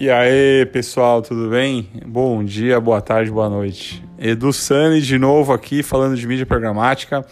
E aí, pessoal, tudo bem? Bom dia, boa tarde, boa noite. Edu Sani de novo aqui falando de mídia programática.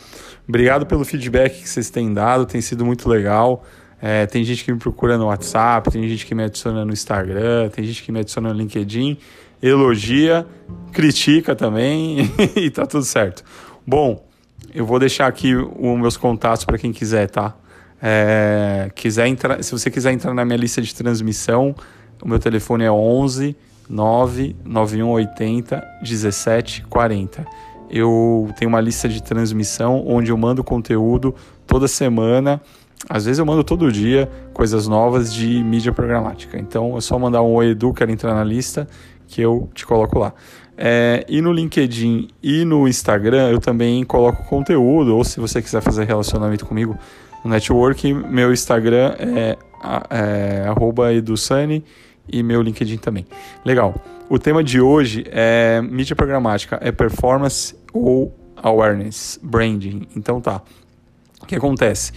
Obrigado pelo feedback que vocês têm dado, tem sido muito legal. É, tem gente que me procura no WhatsApp, tem gente que me adiciona no Instagram, tem gente que me adiciona no LinkedIn, elogia, critica também e tá tudo certo. Bom, eu vou deixar aqui os meus contatos para quem quiser, tá? É, quiser entrar, se você quiser entrar na minha lista de transmissão, o meu telefone é 11 99180 1740. Eu tenho uma lista de transmissão onde eu mando conteúdo toda semana. Às vezes eu mando todo dia coisas novas de mídia programática. Então é só mandar um oi Edu, quero entrar na lista, que eu te coloco lá. É, e no LinkedIn e no Instagram eu também coloco conteúdo, ou se você quiser fazer relacionamento comigo no network, meu Instagram é, é, é edusani e meu LinkedIn também. Legal. O tema de hoje é mídia programática, é performance ou awareness, branding. Então tá. O que acontece?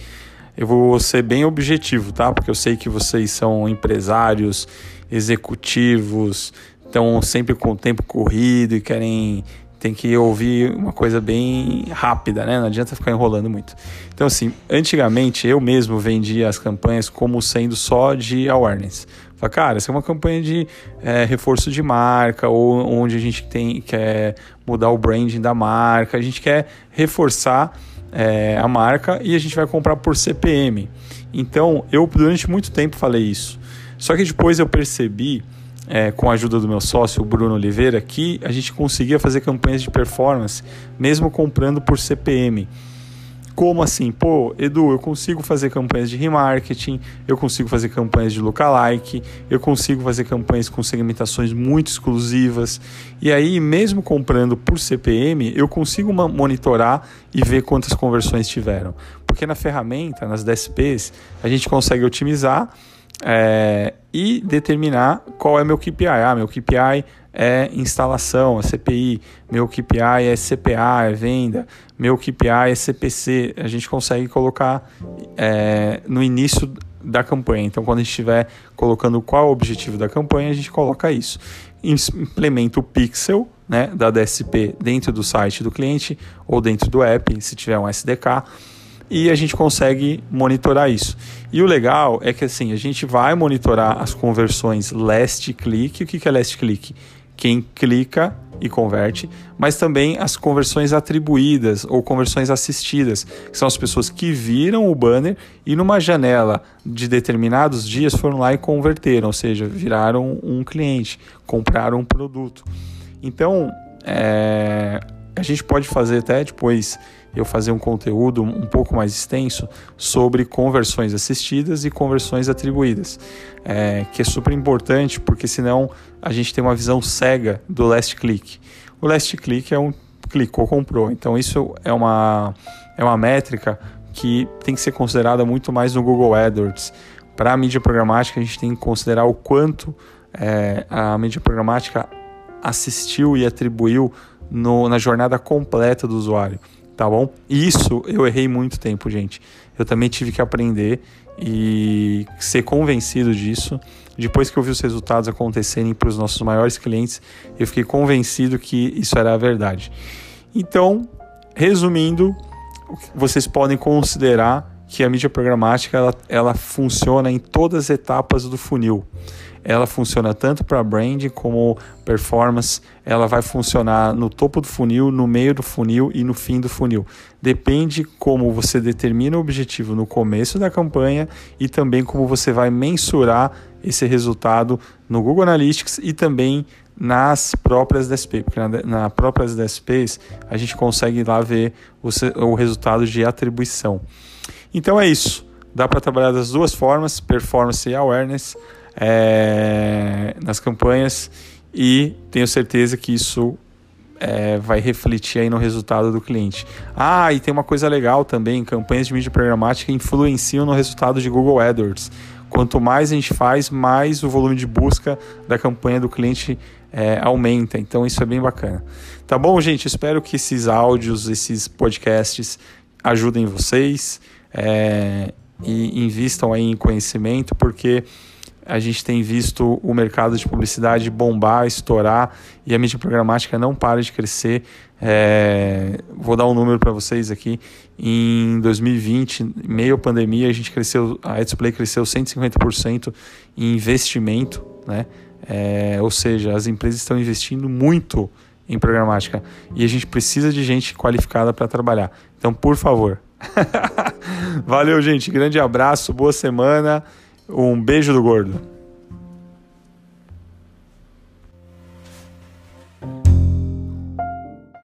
Eu vou ser bem objetivo, tá? Porque eu sei que vocês são empresários, executivos, estão sempre com o tempo corrido e querem tem que ouvir uma coisa bem rápida, né? Não adianta ficar enrolando muito. Então, assim, antigamente eu mesmo vendia as campanhas como sendo só de awareness. Fala, cara, essa é uma campanha de é, reforço de marca, ou onde a gente tem, quer mudar o branding da marca, a gente quer reforçar é, a marca e a gente vai comprar por CPM. Então, eu durante muito tempo falei isso. Só que depois eu percebi é, com a ajuda do meu sócio, o Bruno Oliveira, que a gente conseguia fazer campanhas de performance mesmo comprando por CPM. Como assim? Pô, Edu, eu consigo fazer campanhas de remarketing, eu consigo fazer campanhas de lookalike, eu consigo fazer campanhas com segmentações muito exclusivas. E aí, mesmo comprando por CPM, eu consigo monitorar e ver quantas conversões tiveram. Porque na ferramenta, nas DSPs, a gente consegue otimizar é, e determinar qual é meu KPI. Ah, meu KPI é instalação, é CPI, meu KPI é CPA, é venda, meu KPI é CPC. A gente consegue colocar é, no início da campanha. Então, quando a gente estiver colocando qual é o objetivo da campanha, a gente coloca isso. Implementa o pixel né, da DSP dentro do site do cliente ou dentro do app, se tiver um SDK e a gente consegue monitorar isso. E o legal é que assim, a gente vai monitorar as conversões last click. O que é last click? Quem clica e converte, mas também as conversões atribuídas ou conversões assistidas, que são as pessoas que viram o banner e numa janela de determinados dias foram lá e converteram, ou seja, viraram um cliente, compraram um produto. Então, é, a gente pode fazer até depois eu fazer um conteúdo um pouco mais extenso sobre conversões assistidas e conversões atribuídas, é, que é super importante porque senão a gente tem uma visão cega do last click. O last click é um clicou, comprou. Então isso é uma, é uma métrica que tem que ser considerada muito mais no Google AdWords. Para a mídia programática, a gente tem que considerar o quanto é, a mídia programática assistiu e atribuiu no, na jornada completa do usuário, tá bom? Isso eu errei muito tempo, gente. Eu também tive que aprender e ser convencido disso. Depois que eu vi os resultados acontecerem para os nossos maiores clientes, eu fiquei convencido que isso era a verdade. Então, resumindo, vocês podem considerar que a mídia programática ela, ela funciona em todas as etapas do funil ela funciona tanto para brand como performance, ela vai funcionar no topo do funil, no meio do funil e no fim do funil. Depende como você determina o objetivo no começo da campanha e também como você vai mensurar esse resultado no Google Analytics e também nas próprias DSP, porque na, na próprias DSPs a gente consegue lá ver o, o resultado de atribuição. Então é isso. Dá para trabalhar das duas formas, performance e awareness é, nas campanhas e tenho certeza que isso é, vai refletir aí no resultado do cliente. Ah, e tem uma coisa legal também: campanhas de mídia programática influenciam no resultado de Google AdWords. Quanto mais a gente faz, mais o volume de busca da campanha do cliente é, aumenta. Então isso é bem bacana. Tá bom, gente? Espero que esses áudios, esses podcasts ajudem vocês é, e invistam aí em conhecimento, porque a gente tem visto o mercado de publicidade bombar, estourar e a mídia programática não para de crescer. É, vou dar um número para vocês aqui. Em 2020, meio pandemia, a gente cresceu, a Edsplay cresceu 150% em investimento, né? É, ou seja, as empresas estão investindo muito em programática e a gente precisa de gente qualificada para trabalhar. Então, por favor. Valeu, gente. Grande abraço, boa semana. Um beijo do gordo.